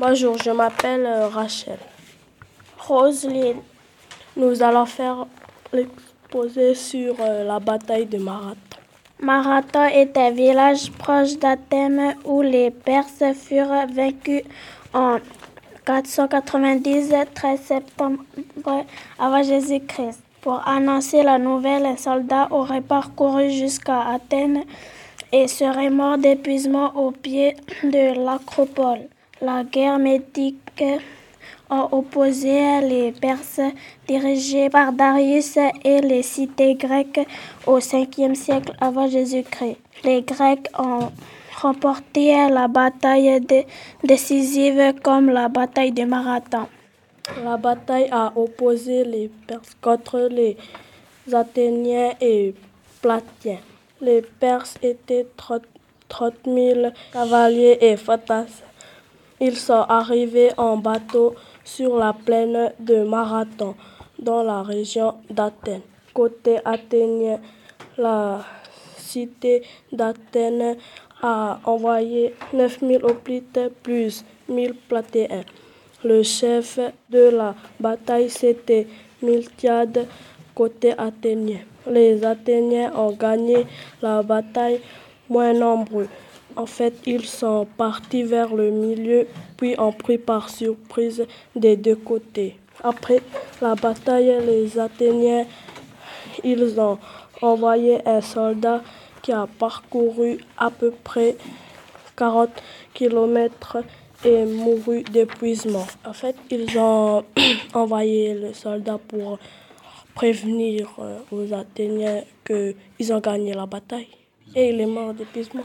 Bonjour, je m'appelle euh, Rachel. Roselyne. Nous allons faire l'exposé sur euh, la bataille de Marathon. Marathon est un village proche d'Athènes où les Perses furent vaincus en 490, 13 septembre avant Jésus-Christ. Pour annoncer la nouvelle, un soldat aurait parcouru jusqu'à Athènes et serait mort d'épuisement au pied de l'acropole. La guerre médique a opposé les Perses dirigés par Darius et les cités grecques au 5e siècle avant Jésus-Christ. Les Grecs ont remporté la bataille décisive comme la bataille de Marathon. La bataille a opposé les Perses contre les Athéniens et Platiens. Les Perses étaient 30 000 cavaliers et fantassins. Ils sont arrivés en bateau sur la plaine de Marathon, dans la région d'Athènes. Côté athénien, la cité d'Athènes a envoyé 9000 hoplites plus 1000 platéens. Le chef de la bataille, c'était Miltiade, côté athénien. Les Athéniens ont gagné la bataille moins nombreux. En fait, ils sont partis vers le milieu, puis ont pris par surprise des deux côtés. Après la bataille, les Athéniens, ils ont envoyé un soldat qui a parcouru à peu près 40 km et mouru d'épuisement. En fait, ils ont envoyé le soldat pour prévenir euh, aux Athéniens qu'ils ont gagné la bataille. Et il est mort d'épuisement.